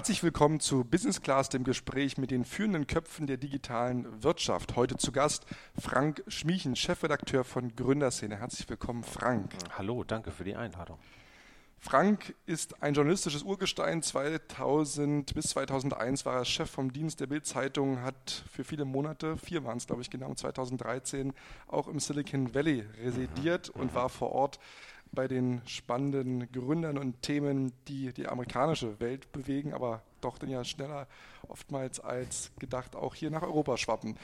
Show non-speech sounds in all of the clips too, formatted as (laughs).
Herzlich willkommen zu Business Class, dem Gespräch mit den führenden Köpfen der digitalen Wirtschaft. Heute zu Gast Frank Schmiechen, Chefredakteur von Gründerszene. Herzlich willkommen, Frank. Hallo, danke für die Einladung. Frank ist ein journalistisches Urgestein. 2000 bis 2001 war er Chef vom Dienst der Bild-Zeitung, hat für viele Monate, vier waren es glaube ich genau, 2013 auch im Silicon Valley residiert mhm. und war vor Ort bei den spannenden Gründern und Themen, die die amerikanische Welt bewegen, aber doch dann ja schneller oftmals als gedacht auch hier nach Europa schwappen.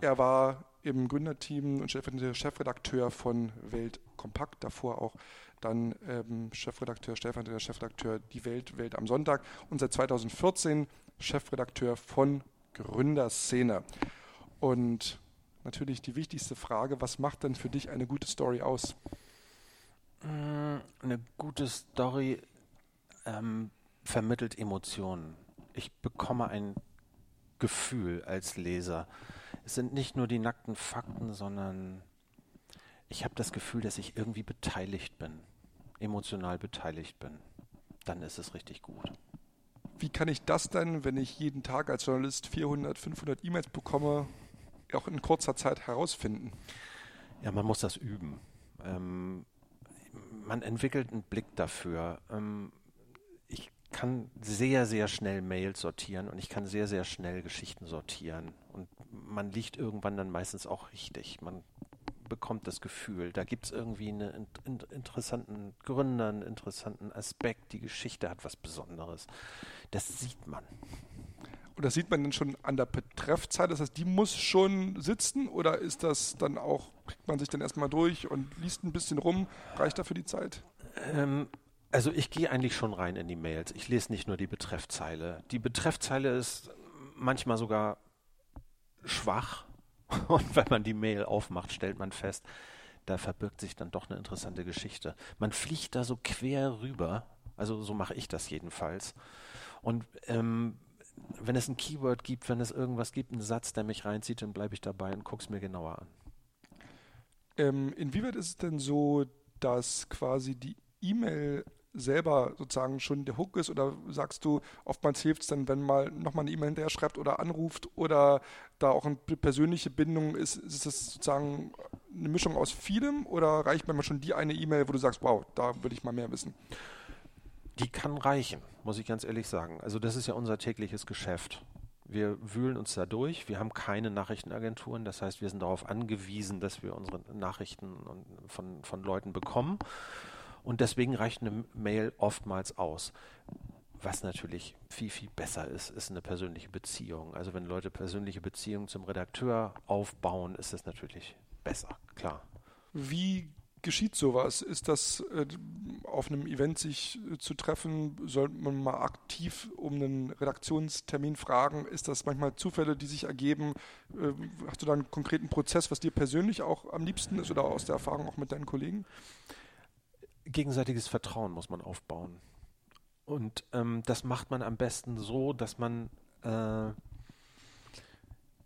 Er war im Gründerteam und Chefredakteur von Welt Kompakt, davor auch dann ähm, Chefredakteur, stellvertretender Chefredakteur Die Welt, Welt am Sonntag und seit 2014 Chefredakteur von Gründerszene. Und natürlich die wichtigste Frage, was macht denn für dich eine gute Story aus? Mm, eine gute Story ähm, vermittelt Emotionen. Ich bekomme ein Gefühl als Leser. Es sind nicht nur die nackten Fakten, sondern ich habe das Gefühl, dass ich irgendwie beteiligt bin emotional beteiligt bin, dann ist es richtig gut. Wie kann ich das dann, wenn ich jeden Tag als Journalist 400, 500 E-Mails bekomme, auch in kurzer Zeit herausfinden? Ja, man muss das üben. Ähm, man entwickelt einen Blick dafür. Ähm, ich kann sehr, sehr schnell Mails sortieren und ich kann sehr, sehr schnell Geschichten sortieren. Und man liegt irgendwann dann meistens auch richtig. Man bekommt das Gefühl, da gibt es irgendwie einen in, interessanten Gründer, einen interessanten Aspekt, die Geschichte hat was Besonderes. Das sieht man. Und das sieht man dann schon an der Betreffzeit, das heißt, die muss schon sitzen oder ist das dann auch, kriegt man sich dann erstmal durch und liest ein bisschen rum, reicht dafür die Zeit? Ähm, also ich gehe eigentlich schon rein in die Mails. Ich lese nicht nur die Betreffzeile. Die Betreffzeile ist manchmal sogar schwach (laughs) Und wenn man die Mail aufmacht, stellt man fest, da verbirgt sich dann doch eine interessante Geschichte. Man fliegt da so quer rüber, also so mache ich das jedenfalls. Und ähm, wenn es ein Keyword gibt, wenn es irgendwas gibt, einen Satz, der mich reinzieht, dann bleibe ich dabei und gucke es mir genauer an. Ähm, inwieweit ist es denn so, dass quasi die E-Mail selber sozusagen schon der Hook ist oder sagst du, oftmals hilft es dann, wenn mal nochmal eine E-Mail hinterher schreibt oder anruft oder da auch eine persönliche Bindung ist, ist es sozusagen eine Mischung aus vielem oder reicht manchmal schon die eine E-Mail, wo du sagst, wow, da würde ich mal mehr wissen? Die kann reichen, muss ich ganz ehrlich sagen. Also das ist ja unser tägliches Geschäft. Wir wühlen uns da durch. Wir haben keine Nachrichtenagenturen. Das heißt, wir sind darauf angewiesen, dass wir unsere Nachrichten von, von Leuten bekommen. Und deswegen reicht eine Mail oftmals aus. Was natürlich viel, viel besser ist, ist eine persönliche Beziehung. Also wenn Leute persönliche Beziehungen zum Redakteur aufbauen, ist das natürlich besser, klar. Wie geschieht sowas? Ist das äh, auf einem Event sich äh, zu treffen? Sollte man mal aktiv um einen Redaktionstermin fragen? Ist das manchmal Zufälle, die sich ergeben? Äh, hast du da einen konkreten Prozess, was dir persönlich auch am liebsten ist oder aus der Erfahrung auch mit deinen Kollegen? gegenseitiges Vertrauen muss man aufbauen. Und ähm, das macht man am besten so, dass man, äh,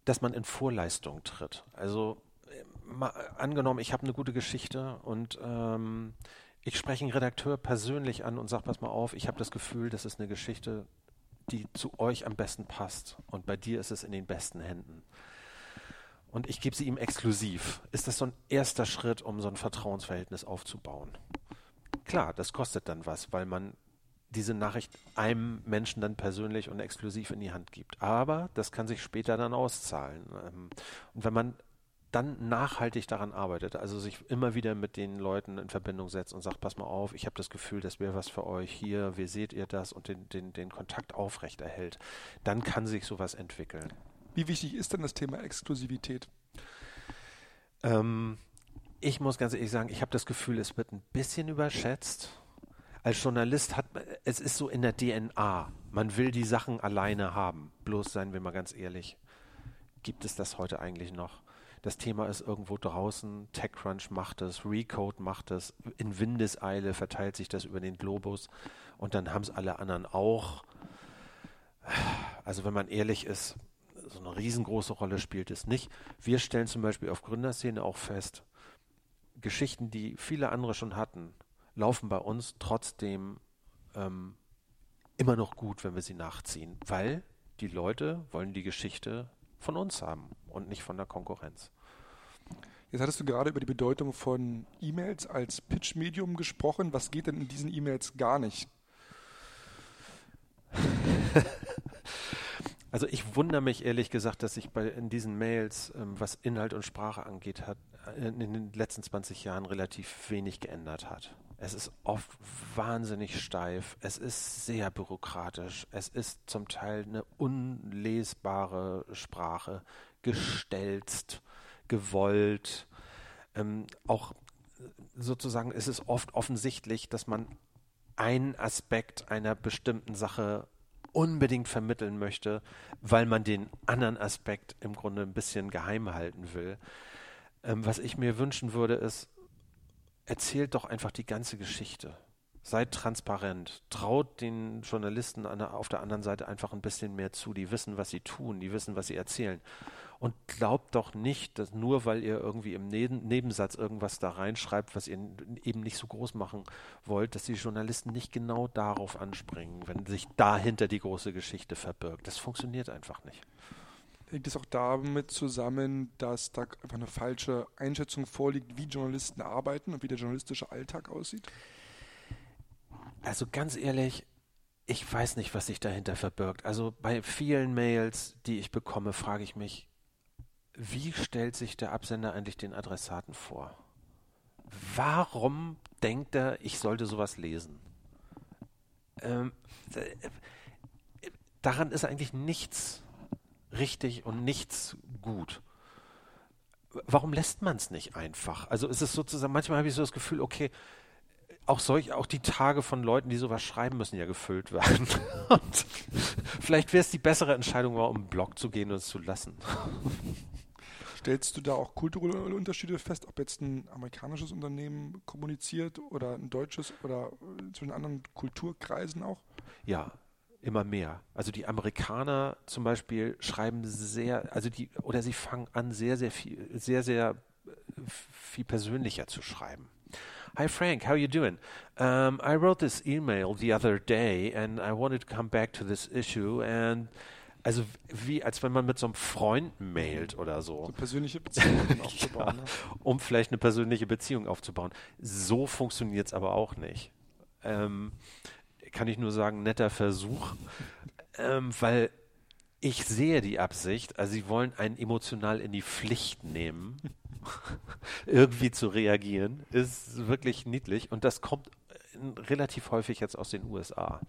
dass man in Vorleistung tritt. Also angenommen, ich habe eine gute Geschichte und ähm, ich spreche einen Redakteur persönlich an und sage, pass mal auf, ich habe das Gefühl, das ist eine Geschichte, die zu euch am besten passt. Und bei dir ist es in den besten Händen. Und ich gebe sie ihm exklusiv. Ist das so ein erster Schritt, um so ein Vertrauensverhältnis aufzubauen? Klar, das kostet dann was, weil man diese Nachricht einem Menschen dann persönlich und exklusiv in die Hand gibt. Aber das kann sich später dann auszahlen. Ähm, und wenn man dann nachhaltig daran arbeitet, also sich immer wieder mit den Leuten in Verbindung setzt und sagt, pass mal auf, ich habe das Gefühl, das wäre was für euch hier, wie seht ihr das und den, den, den Kontakt aufrechterhält, dann kann sich sowas entwickeln. Wie wichtig ist denn das Thema Exklusivität? Ähm, ich muss ganz ehrlich sagen, ich habe das Gefühl, es wird ein bisschen überschätzt. Als Journalist hat es ist so in der DNA. Man will die Sachen alleine haben. Bloß seien wir mal ganz ehrlich, gibt es das heute eigentlich noch? Das Thema ist irgendwo draußen. TechCrunch macht es, Recode macht es, in Windeseile verteilt sich das über den Globus und dann haben es alle anderen auch. Also wenn man ehrlich ist, so eine riesengroße Rolle spielt es nicht. Wir stellen zum Beispiel auf Gründerszene auch fest, Geschichten, die viele andere schon hatten, laufen bei uns trotzdem ähm, immer noch gut, wenn wir sie nachziehen, weil die Leute wollen die Geschichte von uns haben und nicht von der Konkurrenz. Jetzt hattest du gerade über die Bedeutung von E-Mails als Pitch-Medium gesprochen. Was geht denn in diesen E-Mails gar nicht? (laughs) Also ich wundere mich ehrlich gesagt, dass sich bei in diesen Mails, ähm, was Inhalt und Sprache angeht, hat in den letzten 20 Jahren relativ wenig geändert hat. Es ist oft wahnsinnig steif, es ist sehr bürokratisch, es ist zum Teil eine unlesbare Sprache, gestelzt, gewollt. Ähm, auch sozusagen ist es oft offensichtlich, dass man einen Aspekt einer bestimmten Sache unbedingt vermitteln möchte, weil man den anderen Aspekt im Grunde ein bisschen geheim halten will. Ähm, was ich mir wünschen würde, ist, erzählt doch einfach die ganze Geschichte. Seid transparent. Traut den Journalisten an auf der anderen Seite einfach ein bisschen mehr zu. Die wissen, was sie tun, die wissen, was sie erzählen. Und glaubt doch nicht, dass nur weil ihr irgendwie im Neben Nebensatz irgendwas da reinschreibt, was ihr eben nicht so groß machen wollt, dass die Journalisten nicht genau darauf anspringen, wenn sich dahinter die große Geschichte verbirgt. Das funktioniert einfach nicht. Hängt es auch damit zusammen, dass da einfach eine falsche Einschätzung vorliegt, wie Journalisten arbeiten und wie der journalistische Alltag aussieht? Also ganz ehrlich, ich weiß nicht, was sich dahinter verbirgt. Also bei vielen Mails, die ich bekomme, frage ich mich, wie stellt sich der Absender eigentlich den Adressaten vor? Warum denkt er, ich sollte sowas lesen? Ähm, daran ist eigentlich nichts richtig und nichts gut. Warum lässt man es nicht einfach? Also ist es sozusagen, manchmal habe ich so das Gefühl, okay, auch solch, auch die Tage von Leuten, die sowas schreiben, müssen ja gefüllt werden. (laughs) Und vielleicht wäre es die bessere Entscheidung, mal um einen Blog zu gehen und es zu lassen. Stellst du da auch kulturelle Unterschiede fest, ob jetzt ein amerikanisches Unternehmen kommuniziert oder ein deutsches oder zwischen anderen Kulturkreisen auch? Ja, immer mehr. Also die Amerikaner zum Beispiel schreiben sehr, also die, oder sie fangen an, sehr, sehr viel, sehr, sehr viel persönlicher zu schreiben. Hi Frank, how are you doing? Um, I wrote this email the other day and I wanted to come back to this issue and also wie als wenn man mit so einem Freund mailt oder so. So persönliche Beziehungen (laughs) (laughs) aufzubauen. ja, ne? Um vielleicht eine persönliche Beziehung aufzubauen. So funktioniert es aber auch nicht. Ähm, kann ich nur sagen, netter Versuch, ähm, weil ich sehe die Absicht, also sie wollen einen emotional in die Pflicht nehmen, (laughs) irgendwie zu reagieren, ist wirklich niedlich und das kommt äh, relativ häufig jetzt aus den USA.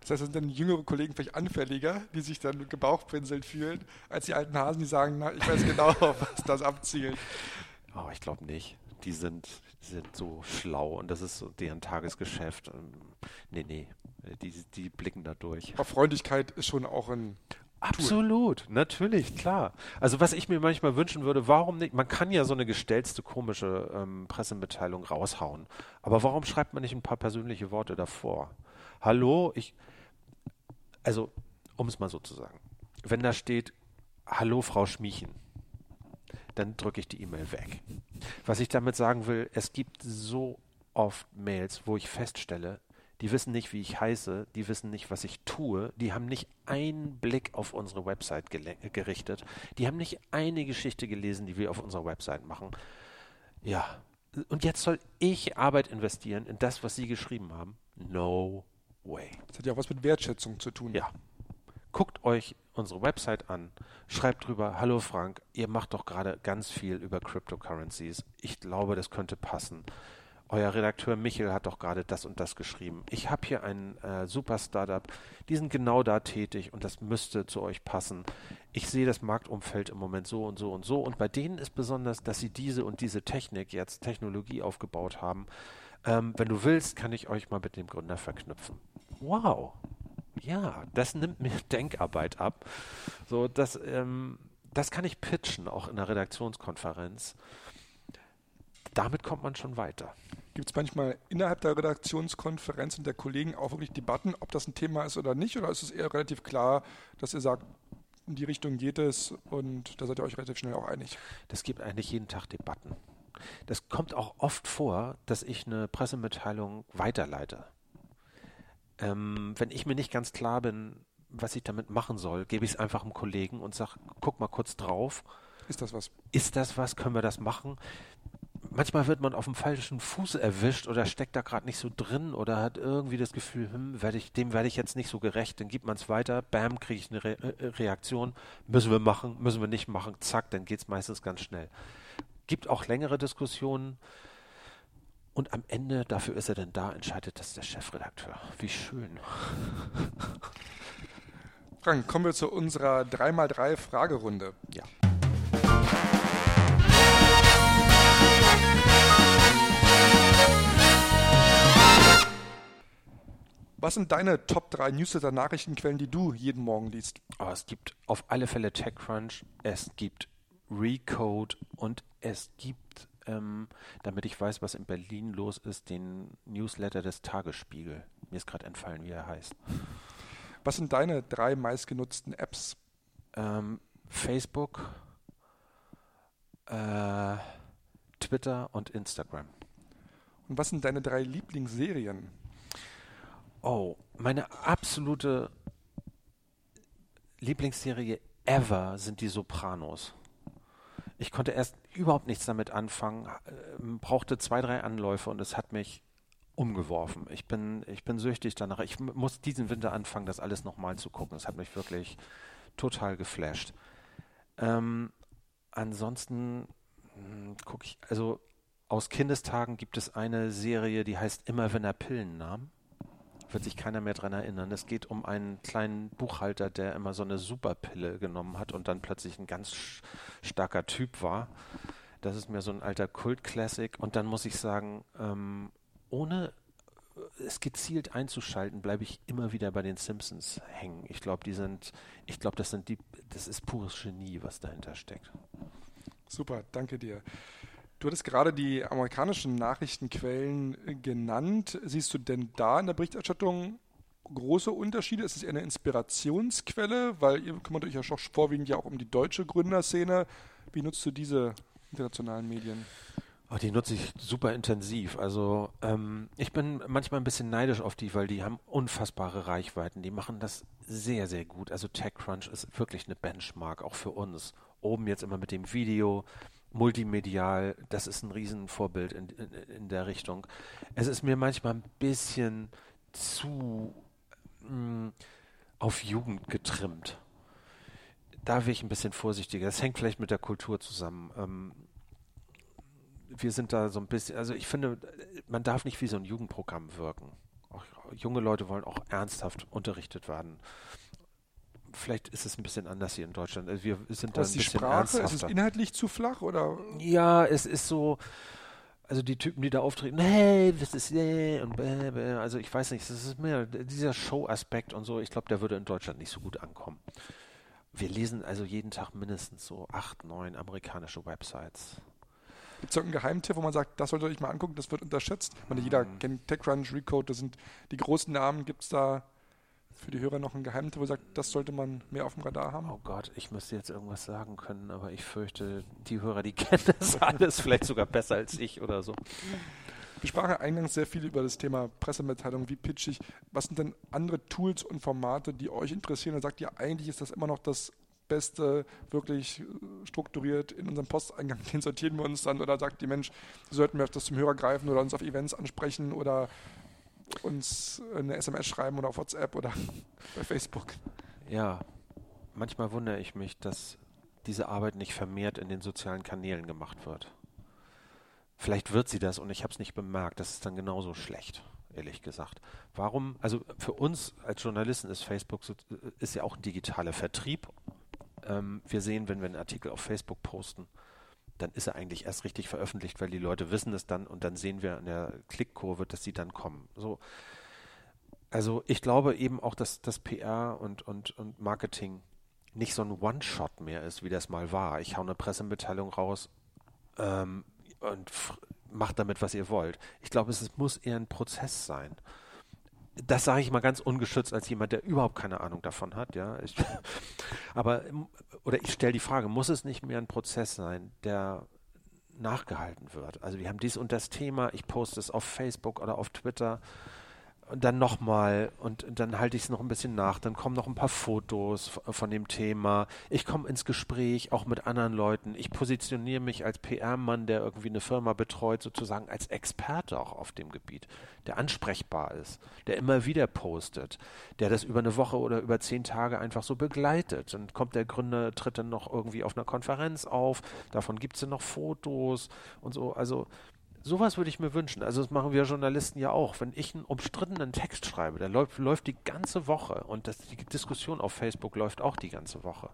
Das heißt, das sind dann jüngere Kollegen vielleicht anfälliger, die sich dann gebauchpinselt fühlen, als die alten Hasen, die sagen, na, ich weiß genau, auf (laughs) was das abzielt. Oh, ich glaube nicht. Die sind, sind so schlau und das ist so deren Tagesgeschäft. Ähm, nee, nee, die, die blicken da durch. Aber Freundlichkeit ist schon auch ein Absolut, Tool. natürlich, klar. Also was ich mir manchmal wünschen würde, warum nicht, man kann ja so eine gestellte komische ähm, Pressemitteilung raushauen, aber warum schreibt man nicht ein paar persönliche Worte davor? Hallo, ich, also um es mal so zu sagen, wenn da steht, Hallo Frau Schmiechen, dann drücke ich die E-Mail weg. Was ich damit sagen will, es gibt so oft Mails, wo ich feststelle, die wissen nicht, wie ich heiße, die wissen nicht, was ich tue, die haben nicht einen Blick auf unsere Website gerichtet, die haben nicht eine Geschichte gelesen, die wir auf unserer Website machen. Ja, und jetzt soll ich Arbeit investieren in das, was sie geschrieben haben? No way. Das hat ja auch was mit Wertschätzung zu tun. Ja. Guckt euch unsere Website an, schreibt drüber, hallo Frank, ihr macht doch gerade ganz viel über Cryptocurrencies. Ich glaube, das könnte passen euer Redakteur Michel hat doch gerade das und das geschrieben. Ich habe hier ein äh, super Startup, die sind genau da tätig und das müsste zu euch passen. Ich sehe das Marktumfeld im Moment so und so und so und bei denen ist besonders, dass sie diese und diese Technik jetzt, Technologie aufgebaut haben. Ähm, wenn du willst, kann ich euch mal mit dem Gründer verknüpfen. Wow. Ja, das nimmt mir (laughs) Denkarbeit ab. So, das, ähm, das kann ich pitchen, auch in der Redaktionskonferenz. Damit kommt man schon weiter. Gibt es manchmal innerhalb der Redaktionskonferenz und der Kollegen auch wirklich Debatten, ob das ein Thema ist oder nicht? Oder ist es eher relativ klar, dass ihr sagt, in die Richtung geht es und da seid ihr euch relativ schnell auch einig? Das gibt eigentlich jeden Tag Debatten. Das kommt auch oft vor, dass ich eine Pressemitteilung weiterleite. Ähm, wenn ich mir nicht ganz klar bin, was ich damit machen soll, gebe ich es einfach einem Kollegen und sage, guck mal kurz drauf. Ist das was? Ist das was? Können wir das machen? manchmal wird man auf dem falschen Fuß erwischt oder steckt da gerade nicht so drin oder hat irgendwie das Gefühl, hm, werd ich, dem werde ich jetzt nicht so gerecht, dann gibt man es weiter, bam, kriege ich eine Re äh, Reaktion, müssen wir machen, müssen wir nicht machen, zack, dann geht es meistens ganz schnell. Gibt auch längere Diskussionen und am Ende, dafür ist er denn da, entscheidet das der Chefredakteur. Wie schön. (laughs) Frank, kommen wir zu unserer 3x3 Fragerunde. Ja. Was sind deine Top 3 Newsletter-Nachrichtenquellen, die du jeden Morgen liest? Oh, es gibt auf alle Fälle TechCrunch, es gibt Recode und es gibt, ähm, damit ich weiß, was in Berlin los ist, den Newsletter des Tagesspiegel. Mir ist gerade entfallen, wie er heißt. Was sind deine drei meistgenutzten Apps? Ähm, Facebook, äh, Twitter und Instagram. Und was sind deine drei Lieblingsserien? Oh, meine absolute Lieblingsserie ever sind die Sopranos. Ich konnte erst überhaupt nichts damit anfangen, ähm, brauchte zwei, drei Anläufe und es hat mich umgeworfen. Ich bin, ich bin süchtig danach. Ich muss diesen Winter anfangen, das alles nochmal zu gucken. Es hat mich wirklich total geflasht. Ähm, ansonsten hm, gucke ich, also aus Kindestagen gibt es eine Serie, die heißt Immer wenn er Pillen nahm wird sich keiner mehr daran erinnern. Es geht um einen kleinen Buchhalter, der immer so eine Superpille genommen hat und dann plötzlich ein ganz starker Typ war. Das ist mir so ein alter Kult-Classic. Und dann muss ich sagen, ähm, ohne es gezielt einzuschalten, bleibe ich immer wieder bei den Simpsons hängen. Ich glaube, die sind, ich glaube, das sind die, das ist pures Genie, was dahinter steckt. Super, danke dir. Du hattest gerade die amerikanischen Nachrichtenquellen äh, genannt. Siehst du denn da in der Berichterstattung große Unterschiede? Ist es eher eine Inspirationsquelle? Weil ihr kümmert euch ja schon vorwiegend ja auch um die deutsche Gründerszene. Wie nutzt du diese internationalen Medien? Oh, die nutze ich super intensiv. Also ähm, ich bin manchmal ein bisschen neidisch auf die, weil die haben unfassbare Reichweiten. Die machen das sehr, sehr gut. Also TechCrunch ist wirklich eine Benchmark, auch für uns. Oben jetzt immer mit dem Video, multimedial, das ist ein Riesenvorbild in, in, in der Richtung. Es ist mir manchmal ein bisschen zu mh, mm, auf Jugend getrimmt. Da wäre ich ein bisschen vorsichtiger. Das hängt vielleicht mit der Kultur zusammen. Ähm, wir sind da so ein bisschen, also ich finde, man darf nicht wie so ein Jugendprogramm wirken. Auch junge Leute wollen auch ernsthaft unterrichtet werden vielleicht ist es ein bisschen anders hier in Deutschland. Also wir sind da ein die bisschen Sprache, ernsthafter. ist es inhaltlich zu flach oder? Ja, es ist so, also die Typen, die da auftreten, hey, das ist nee, und bäh, bäh. also ich weiß nicht, das ist mehr dieser Show-Aspekt und so, ich glaube, der würde in Deutschland nicht so gut ankommen. Wir lesen also jeden Tag mindestens so acht, neun amerikanische Websites. Gibt es irgendeinen Geheimtipp, wo man sagt, das solltet ihr euch mal angucken, das wird unterschätzt? Ich meine, jeder mm. kennt TechCrunch, Recode, das sind die großen Namen. Gibt es da für die Hörer noch ein Geheimtipp, wo ihr sagt, das sollte man mehr auf dem Radar haben? Oh Gott, ich müsste jetzt irgendwas sagen können, aber ich fürchte, die Hörer, die (laughs) kennen das alles vielleicht sogar besser als ich oder so. Wir sprachen eingangs sehr viel über das Thema Pressemitteilung, wie pitch ich. Was sind denn andere Tools und Formate, die euch interessieren? Dann sagt ihr, eigentlich ist das immer noch das Beste, wirklich äh, strukturiert in unserem Posteingang, (laughs) den sortieren wir uns dann oder sagt die Mensch, sollten wir das zum Hörer greifen oder uns auf Events ansprechen oder uns eine SMS schreiben oder auf WhatsApp oder (laughs) bei Facebook. Ja, manchmal wundere ich mich, dass diese Arbeit nicht vermehrt in den sozialen Kanälen gemacht wird. Vielleicht wird sie das und ich habe es nicht bemerkt. Das ist dann genauso schlecht, ehrlich gesagt. Warum? Also für uns als Journalisten ist Facebook so, ist ja auch ein digitaler Vertrieb. Ähm, wir sehen, wenn wir einen Artikel auf Facebook posten, dann ist er eigentlich erst richtig veröffentlicht, weil die Leute wissen es dann und dann sehen wir an der Klickkurve, dass sie dann kommen. So. Also ich glaube eben auch, dass das PR und, und, und Marketing nicht so ein One-Shot mehr ist, wie das mal war. Ich hau eine Pressemitteilung raus ähm, und macht damit, was ihr wollt. Ich glaube, es, es muss eher ein Prozess sein das sage ich mal ganz ungeschützt als jemand, der überhaupt keine Ahnung davon hat, ja. Ich, (laughs) aber, oder ich stelle die Frage, muss es nicht mehr ein Prozess sein, der nachgehalten wird? Also wir haben dies und das Thema, ich poste es auf Facebook oder auf Twitter. Und dann nochmal und dann halte ich es noch ein bisschen nach. Dann kommen noch ein paar Fotos von dem Thema. Ich komme ins Gespräch auch mit anderen Leuten. Ich positioniere mich als PR-Mann, der irgendwie eine Firma betreut, sozusagen als Experte auch auf dem Gebiet, der ansprechbar ist, der immer wieder postet, der das über eine Woche oder über zehn Tage einfach so begleitet. Dann kommt der Gründer, tritt dann noch irgendwie auf einer Konferenz auf. Davon gibt es dann noch Fotos und so. Also Sowas würde ich mir wünschen. Also das machen wir Journalisten ja auch. Wenn ich einen umstrittenen Text schreibe, der läuft, läuft die ganze Woche und das, die Diskussion auf Facebook läuft auch die ganze Woche.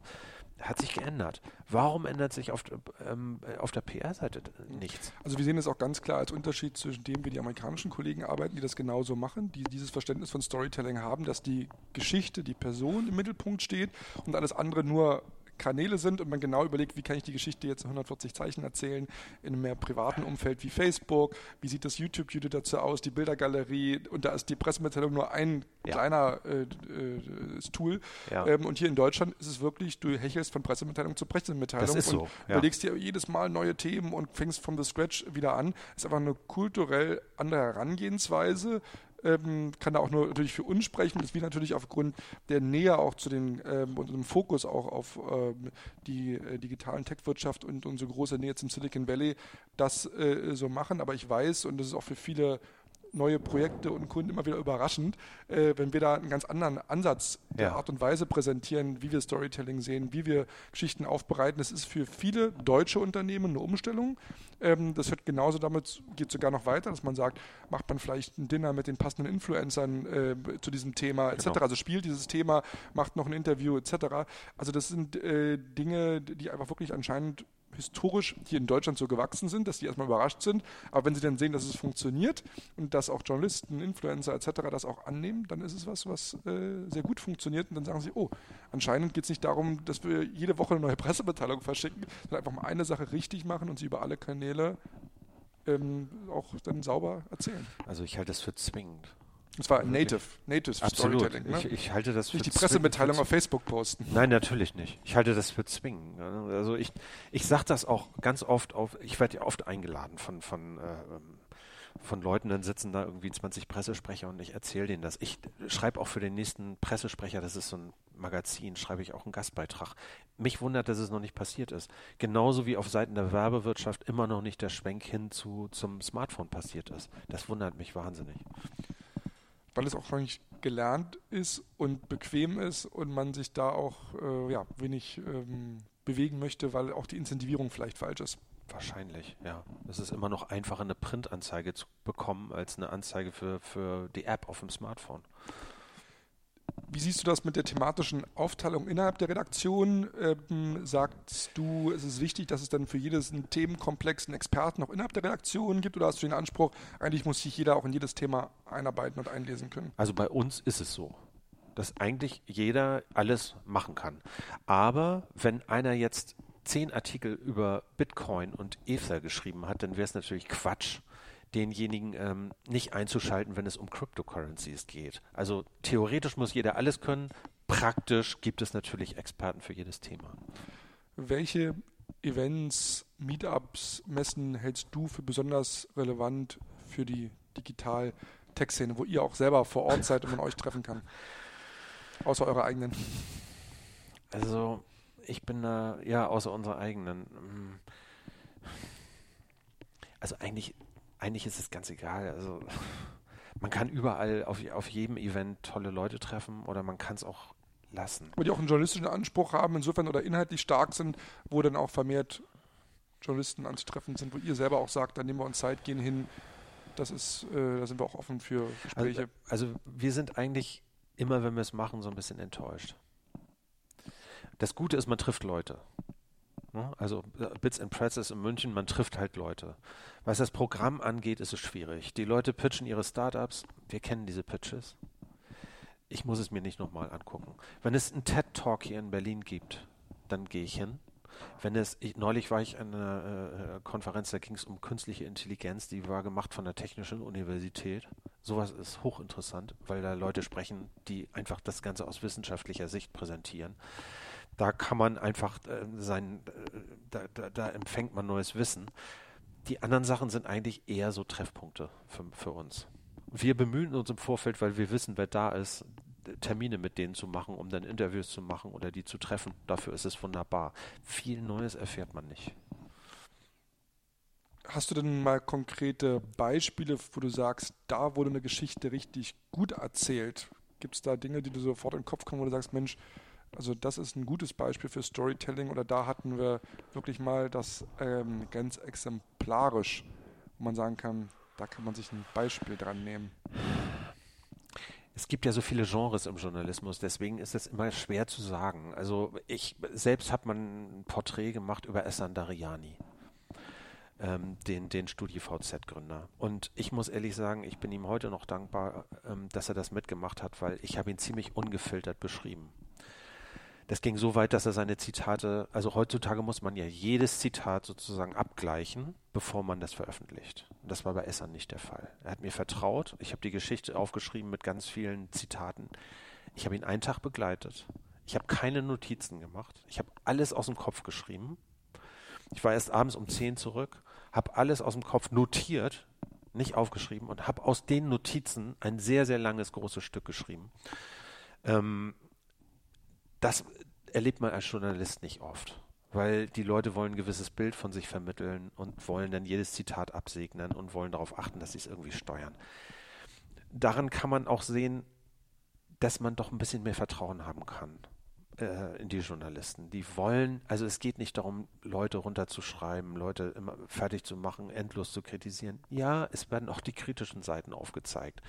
Hat sich geändert. Warum ändert sich auf, ähm, auf der PR-Seite nichts? Also wir sehen es auch ganz klar als Unterschied zwischen dem, wie die amerikanischen Kollegen arbeiten, die das genauso machen, die dieses Verständnis von Storytelling haben, dass die Geschichte, die Person im Mittelpunkt steht und alles andere nur Kanäle sind und man genau überlegt, wie kann ich die Geschichte jetzt in 140 Zeichen erzählen, in einem mehr privaten Umfeld wie Facebook, wie sieht das YouTube-Video dazu aus, die Bildergalerie und da ist die Pressemitteilung nur ein ja. kleiner äh, äh, Tool. Ja. Ähm, und hier in Deutschland ist es wirklich, du hechelst von Pressemitteilung zu Pressemitteilung das ist und so, ja. überlegst dir jedes Mal neue Themen und fängst von the scratch wieder an. Ist einfach eine kulturell andere Herangehensweise ähm, kann da auch nur natürlich für uns sprechen, dass wir natürlich aufgrund der Nähe auch zu den ähm, und Fokus auch auf ähm, die äh, digitalen Tech-Wirtschaft und unsere große Nähe zum Silicon Valley das äh, so machen. Aber ich weiß, und das ist auch für viele neue Projekte und Kunden immer wieder überraschend, äh, wenn wir da einen ganz anderen Ansatz der ja. Art und Weise präsentieren, wie wir Storytelling sehen, wie wir Geschichten aufbereiten. Das ist für viele deutsche Unternehmen eine Umstellung. Ähm, das hört genauso damit, geht sogar noch weiter, dass man sagt, macht man vielleicht ein Dinner mit den passenden Influencern äh, zu diesem Thema etc. Genau. Also spielt dieses Thema, macht noch ein Interview etc. Also das sind äh, Dinge, die einfach wirklich anscheinend historisch hier in Deutschland so gewachsen sind, dass die erstmal überrascht sind. Aber wenn sie dann sehen, dass es funktioniert und dass auch Journalisten, Influencer etc. das auch annehmen, dann ist es was, was äh, sehr gut funktioniert. Und dann sagen sie, oh, anscheinend geht es nicht darum, dass wir jede Woche eine neue Pressemitteilung verschicken, sondern einfach mal eine Sache richtig machen und sie über alle Kanäle ähm, auch dann sauber erzählen. Also ich halte es für zwingend. Das war Native, Native Absolut. Storytelling. Ne? Ich, ich, halte das nicht die Pressemitteilung auf Facebook posten. Nein, natürlich nicht. Ich halte das für zwingen. Also ich, ich sage das auch ganz oft auf, ich werde ja oft eingeladen von, von, äh, von Leuten, dann sitzen da irgendwie 20 Pressesprecher und ich erzähle denen das. Ich schreibe auch für den nächsten Pressesprecher, das ist so ein Magazin, schreibe ich auch einen Gastbeitrag. Mich wundert, dass es noch nicht passiert ist. Genauso wie auf Seiten der Werbewirtschaft immer noch nicht der Schwenk hin zu, zum Smartphone passiert ist. Das wundert mich wahnsinnig weil es auch eigentlich gelernt ist und bequem ist und man sich da auch äh, ja, wenig ähm, bewegen möchte, weil auch die Incentivierung vielleicht falsch ist. Wahrscheinlich, ja. Es ist immer noch einfacher, eine Printanzeige zu bekommen, als eine Anzeige für, für die App auf dem Smartphone. Wie siehst du das mit der thematischen Aufteilung innerhalb der Redaktion? Ähm, sagst du, es ist wichtig, dass es dann für jedes Themenkomplex einen Experten auch innerhalb der Redaktion gibt oder hast du den Anspruch, eigentlich muss sich jeder auch in jedes Thema einarbeiten und einlesen können? Also bei uns ist es so, dass eigentlich jeder alles machen kann. Aber wenn einer jetzt zehn Artikel über Bitcoin und Ether geschrieben hat, dann wäre es natürlich Quatsch, denjenigen ähm, nicht einzuschalten, wenn es um Cryptocurrencies geht. Also theoretisch muss jeder alles können, praktisch gibt es natürlich Experten für jedes Thema. Welche Events, Meetups, Messen hältst du für besonders relevant für die Digital-Tech-Szene, wo ihr auch selber vor Ort seid und man euch treffen kann? Außer eurer eigenen. Also, ich bin da, ja, außer unserer eigenen. Mm. Also eigentlich eigentlich ist es ganz egal. Also man kann überall auf, auf jedem Event tolle Leute treffen oder man kann es auch lassen. Und die auch einen journalistischen Anspruch haben, insofern oder inhaltlich stark sind, wo dann auch vermehrt Journalisten anzutreffen sind, wo ihr selber auch sagt, dann nehmen wir uns Zeit, gehen hin. Das ist, äh, da sind wir auch offen für Gespräche. Also, also wir sind eigentlich immer, wenn wir es machen, so ein bisschen enttäuscht. Das Gute ist, man trifft Leute. Ne? Also äh, Bits and Pretzels in München, man trifft halt Leute. Was das Programm angeht, ist es schwierig. Die Leute pitchen ihre Startups. Wir kennen diese Pitches. Ich muss es mir nicht nochmal angucken. Wenn es einen TED-Talk hier in Berlin gibt, dann gehe ich hin. Wenn es, ich, neulich war ich an einer äh, Konferenz, da ging es um künstliche Intelligenz, die war gemacht von der Technischen Universität. Sowas ist hochinteressant, weil da Leute sprechen, die einfach das Ganze aus wissenschaftlicher Sicht präsentieren da kann man einfach äh, sein, äh, da, da, da, empfängt man neues Wissen. Die anderen Sachen sind eigentlich eher so Treffpunkte für, für uns. Wir bemühen uns im Vorfeld, weil wir wissen, wer da ist, Termine mit denen zu machen, um dann Interviews zu machen oder die zu treffen. Dafür ist es wunderbar. Viel Neues erfährt man nicht. Hast du denn mal konkrete Beispiele, wo du sagst, da wurde eine Geschichte richtig gut erzählt? Gibt es da Dinge, die du sofort in den Kopf kommen, wo du sagst, Mensch, also das ist ein gutes Beispiel für Storytelling oder da hatten wir wirklich mal das ähm, ganz exemplarisch, wo man sagen kann, da kann man sich ein Beispiel dran nehmen. Es gibt ja so viele Genres im Journalismus, deswegen ist es immer schwer zu sagen. Also ich selbst habe mal ein Porträt gemacht über Essan Dariani, ähm, den, den StudiVZ-Gründer. Und ich muss ehrlich sagen, ich bin ihm heute noch dankbar, ähm, dass er das mitgemacht hat, weil ich habe ihn ziemlich ungefiltert beschrieben. Das ging so weit, dass er seine Zitate, also heutzutage muss man ja jedes Zitat sozusagen abgleichen, bevor man das veröffentlicht. Und das war bei Essan nicht der Fall. Er hat mir vertraut. Ich habe die Geschichte aufgeschrieben mit ganz vielen Zitaten. Ich habe ihn einen Tag begleitet. Ich habe keine Notizen gemacht. Ich habe alles aus dem Kopf geschrieben. Ich war erst abends um 10 zurück, habe alles aus dem Kopf notiert, nicht aufgeschrieben und habe aus den Notizen ein sehr, sehr langes, großes Stück geschrieben. Ähm, das erlebt man als Journalist nicht oft, weil die Leute wollen ein gewisses Bild von sich vermitteln und wollen dann jedes Zitat absegnen und wollen darauf achten, dass sie es irgendwie steuern. Daran kann man auch sehen, dass man doch ein bisschen mehr Vertrauen haben kann äh, in die Journalisten. Die wollen, also es geht nicht darum, Leute runterzuschreiben, Leute immer fertig zu machen, endlos zu kritisieren. Ja, es werden auch die kritischen Seiten aufgezeigt.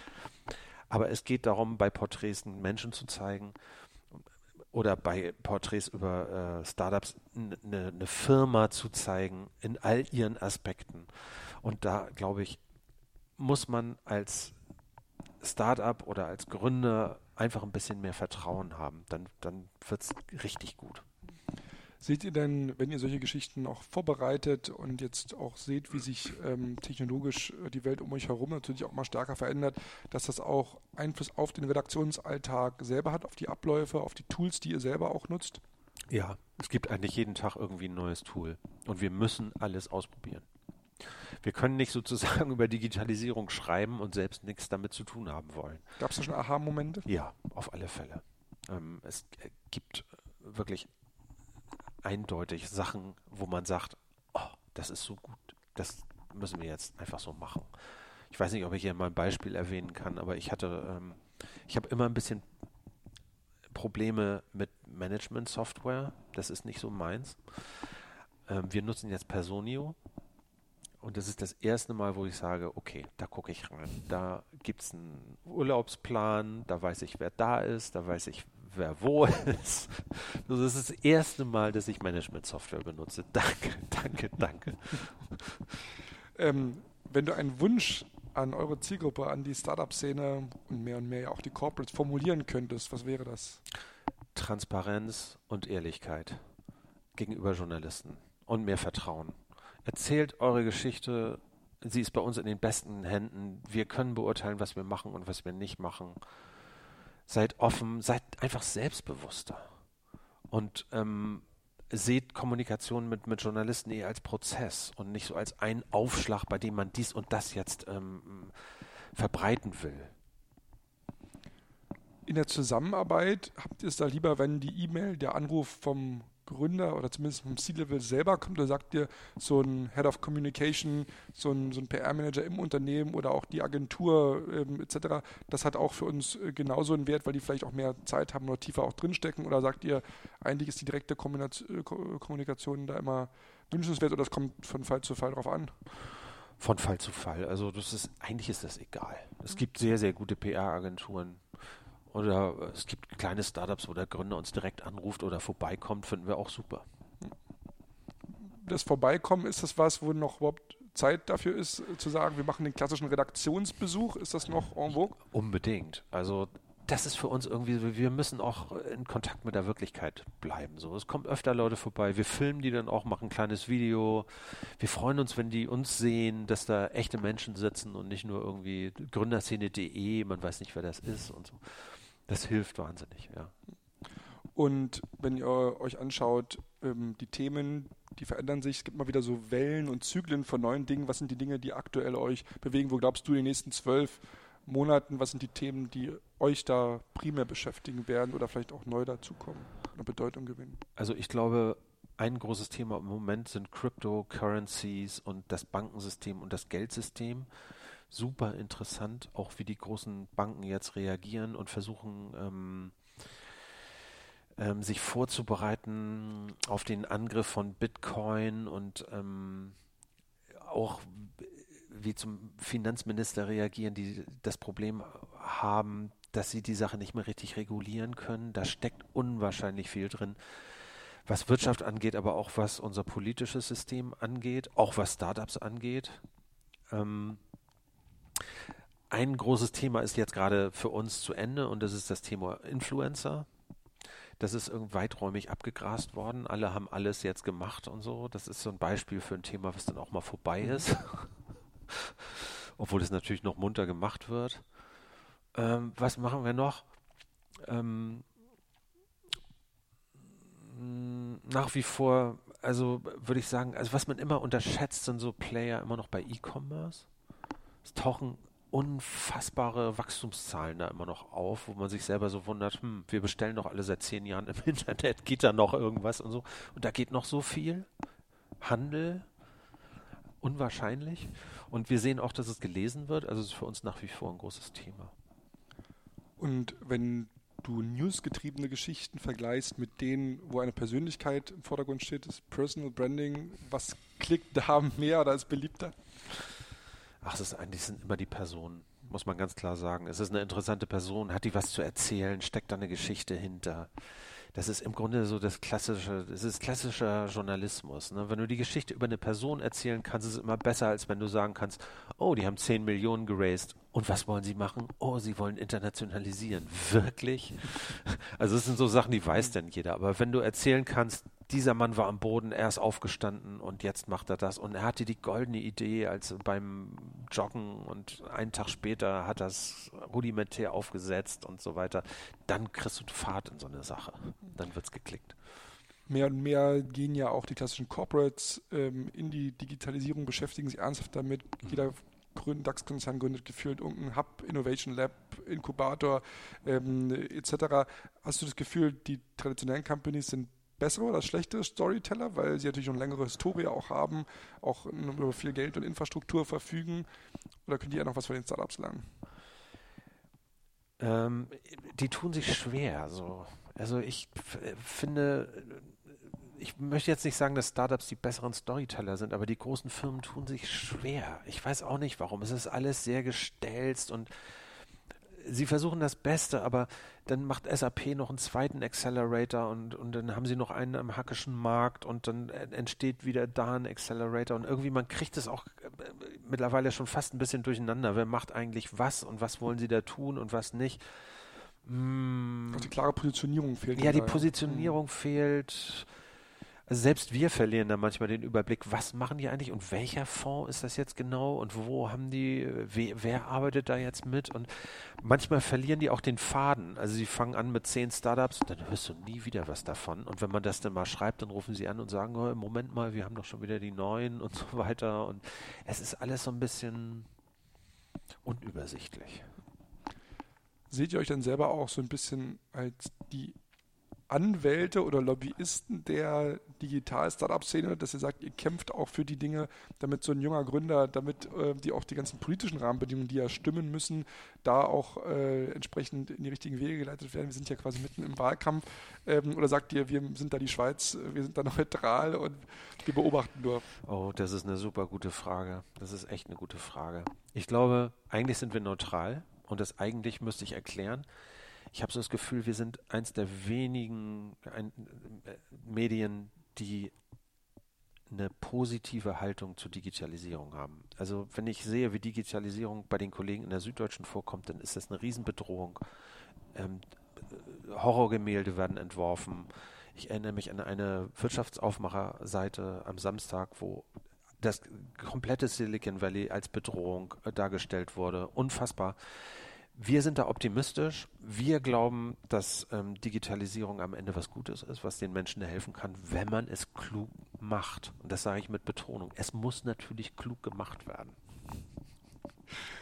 Aber es geht darum, bei Porträts Menschen zu zeigen oder bei Porträts über äh, Startups eine ne Firma zu zeigen in all ihren Aspekten. Und da, glaube ich, muss man als Startup oder als Gründer einfach ein bisschen mehr Vertrauen haben. Dann, dann wird es richtig gut. Seht ihr denn, wenn ihr solche Geschichten auch vorbereitet und jetzt auch seht, wie sich ähm, technologisch äh, die Welt um euch herum natürlich auch mal stärker verändert, dass das auch Einfluss auf den Redaktionsalltag selber hat, auf die Abläufe, auf die Tools, die ihr selber auch nutzt? Ja, es gibt eigentlich jeden Tag irgendwie ein neues Tool und wir müssen alles ausprobieren. Wir können nicht sozusagen (laughs) über Digitalisierung schreiben und selbst nichts damit zu tun haben wollen. Gab es da schon Aha-Momente? Ja, auf alle Fälle. Ähm, es äh, gibt wirklich eindeutig Sachen, wo man sagt, oh, das ist so gut, das müssen wir jetzt einfach so machen. Ich weiß nicht, ob ich hier mal ein Beispiel erwähnen kann, aber ich hatte, ähm, ich habe immer ein bisschen Probleme mit Management-Software. Das ist nicht so meins. Ähm, wir nutzen jetzt Personio. Und das ist das erste Mal, wo ich sage, okay, da gucke ich rein. Da gibt es einen Urlaubsplan, da weiß ich, wer da ist, da weiß ich, wer wo (laughs) ist. Das ist das erste Mal, dass ich Management-Software benutze. Danke, (laughs) danke, danke. Ähm, wenn du einen Wunsch an eure Zielgruppe, an die Startup-Szene und mehr und mehr auch die Corporates formulieren könntest, was wäre das? Transparenz und Ehrlichkeit gegenüber Journalisten und mehr Vertrauen. Erzählt eure Geschichte. Sie ist bei uns in den besten Händen. Wir können beurteilen, was wir machen und was wir nicht machen seid offen, seid einfach selbstbewusster und ähm, seht Kommunikation mit, mit Journalisten eher als Prozess und nicht so als einen Aufschlag, bei dem man dies und das jetzt ähm, verbreiten will. In der Zusammenarbeit habt ihr es da lieber, wenn die E-Mail, der Anruf vom Gründer oder zumindest vom C-Level selber kommt, oder sagt dir so ein Head of Communication, so ein, so ein PR-Manager im Unternehmen oder auch die Agentur ähm, etc., das hat auch für uns äh, genauso einen Wert, weil die vielleicht auch mehr Zeit haben oder tiefer auch drinstecken oder sagt ihr, eigentlich ist die direkte äh, Kommunikation da immer wünschenswert oder das kommt von Fall zu Fall drauf an? Von Fall zu Fall. Also das ist, eigentlich ist das egal. Es gibt sehr, sehr gute PR-Agenturen, oder es gibt kleine Startups, wo der Gründer uns direkt anruft oder vorbeikommt, finden wir auch super. Das Vorbeikommen, ist das was, wo noch überhaupt Zeit dafür ist, zu sagen, wir machen den klassischen Redaktionsbesuch? Ist das noch en vogue? Unbedingt. Also das ist für uns irgendwie, wir müssen auch in Kontakt mit der Wirklichkeit bleiben. So, es kommt öfter Leute vorbei. Wir filmen die dann auch, machen ein kleines Video. Wir freuen uns, wenn die uns sehen, dass da echte Menschen sitzen und nicht nur irgendwie Gründerszene.de, man weiß nicht, wer das ist und so. Das hilft wahnsinnig, ja. Und wenn ihr euch anschaut, ähm, die Themen, die verändern sich. Es gibt mal wieder so Wellen und Zyklen von neuen Dingen. Was sind die Dinge, die aktuell euch bewegen? Wo glaubst du, in den nächsten 12 Monaten? Was sind die Themen, die euch da primär beschäftigen werden oder vielleicht auch neu dazukommen oder Bedeutung gewinnen? Also ich glaube, ein großes Thema im Moment sind Cryptocurrencies und das Bankensystem und das Geldsystem. Super interessant, auch wie die großen Banken jetzt reagieren und versuchen, ähm, ähm, sich vorzubereiten auf den Angriff von Bitcoin und ähm, auch wie zum Finanzminister reagieren, die das Problem haben, dass sie die Sache nicht mehr richtig regulieren können. Da steckt unwahrscheinlich viel drin, was Wirtschaft angeht, aber auch was unser politisches System angeht, auch was Startups angeht. Ähm, ein großes Thema ist jetzt gerade für uns zu Ende und das ist das Thema Influencer. Das ist weiträumig abgegrast worden. Alle haben alles jetzt gemacht und so. Das ist so ein Beispiel für ein Thema, was dann auch mal vorbei mhm. ist. (laughs) Obwohl es natürlich noch munter gemacht wird. Ähm, was machen wir noch? Ähm, nach wie vor, also würde ich sagen, also was man immer unterschätzt, sind so Player immer noch bei E-Commerce. Es tauchen unfassbare Wachstumszahlen da immer noch auf, wo man sich selber so wundert, hm, wir bestellen doch alle seit zehn Jahren im (laughs) Internet, geht da noch irgendwas und so. Und da geht noch so viel. Handel, unwahrscheinlich. Und wir sehen auch, dass es gelesen wird. Also es ist für uns nach wie vor ein großes Thema. Und wenn du newsgetriebene Geschichten vergleichst mit denen, wo eine Persönlichkeit im Vordergrund steht, das Personal Branding, was klickt da mehr oder ist beliebter? Ach, es ist eigentlich sind immer die Personen, muss man ganz klar sagen. Es ist eine interessante Person, hat die was zu erzählen, steckt da eine Geschichte hinter das ist im Grunde so das klassische, das ist klassischer Journalismus. Ne? Wenn du die Geschichte über eine Person erzählen kannst, ist es immer besser, als wenn du sagen kannst, oh, die haben 10 Millionen geraced. Und was wollen sie machen? Oh, sie wollen internationalisieren. Wirklich? (laughs) Also es sind so Sachen, die weiß denn jeder. Aber wenn du erzählen kannst, dieser Mann war am Boden, er ist aufgestanden und jetzt macht er das. Und er hatte die goldene Idee, als beim Joggen und einen Tag später hat er es rudimentär aufgesetzt und so weiter. Dann kriegst du Fahrt in so eine Sache. Dann wird es geklickt. Mehr und mehr gehen ja auch die klassischen Corporates ähm, in die Digitalisierung, beschäftigen sich ernsthaft damit. Jeder DAX-Konzern gründet gefühlt irgendein Hub, Innovation Lab, Inkubator ähm, etc. Hast du das Gefühl, die traditionellen Companies sind bessere oder schlechte Storyteller, weil sie natürlich schon längere Historie auch haben, auch über viel Geld und Infrastruktur verfügen? Oder können die ja noch was von den Startups lernen? Ähm, die tun sich schwer. So. Also ich finde, ich möchte jetzt nicht sagen, dass Startups die besseren Storyteller sind, aber die großen Firmen tun sich schwer. Ich weiß auch nicht warum. Es ist alles sehr gestelzt und sie versuchen das Beste, aber dann macht SAP noch einen zweiten Accelerator und, und dann haben sie noch einen am hackischen Markt und dann entsteht wieder da ein Accelerator und irgendwie man kriegt es auch äh, mittlerweile schon fast ein bisschen durcheinander. Wer macht eigentlich was und was wollen sie da tun und was nicht? Mm. Also die klare Positionierung fehlt. Ja, die Positionierung mhm. fehlt. Also selbst wir verlieren da manchmal den Überblick, was machen die eigentlich und welcher Fonds ist das jetzt genau und wo haben die, wer, wer arbeitet da jetzt mit und manchmal verlieren die auch den Faden. Also sie fangen an mit zehn Startups, dann hörst du nie wieder was davon. Und wenn man das dann mal schreibt, dann rufen sie an und sagen, oh, Moment mal, wir haben doch schon wieder die neuen und so weiter. Und es ist alles so ein bisschen unübersichtlich. Seht ihr euch dann selber auch so ein bisschen als die Anwälte oder Lobbyisten der Digital-Startup-Szene, dass ihr sagt, ihr kämpft auch für die Dinge, damit so ein junger Gründer, damit äh, die auch die ganzen politischen Rahmenbedingungen, die ja stimmen müssen, da auch äh, entsprechend in die richtigen Wege geleitet werden. Wir sind ja quasi mitten im Wahlkampf. Ähm, oder sagt ihr, wir sind da die Schweiz, wir sind da neutral und wir beobachten nur? Oh, das ist eine super gute Frage. Das ist echt eine gute Frage. Ich glaube, eigentlich sind wir neutral und das eigentlich müsste ich erklären ich habe so das Gefühl, wir sind eins der wenigen ein, äh, Medien, die eine positive Haltung zur Digitalisierung haben. Also wenn ich sehe, wie Digitalisierung bei den Kollegen in der Süddeutschen vorkommt, dann ist das eine Riesenbedrohung. Ähm, Horrorgemälde werden entworfen. Ich erinnere mich an eine Wirtschaftsaufmacherseite am Samstag, wo das komplette Silicon Valley als Bedrohung äh, dargestellt wurde. Unfassbar. Wir sind da optimistisch. Wir glauben, dass ähm, Digitalisierung am Ende was Gutes ist, was den Menschen helfen kann, wenn man es klug macht. Und das sage ich mit Betonung. Es muss natürlich klug gemacht werden.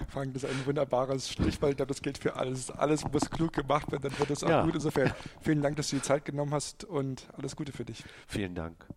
Frank, das ist ein wunderbares Stichwort. Ich glaube, das gilt für alles. Alles muss klug gemacht werden, dann wird es auch ja. gut. Insofern vielen Dank, dass du die Zeit genommen hast und alles Gute für dich. Vielen Dank.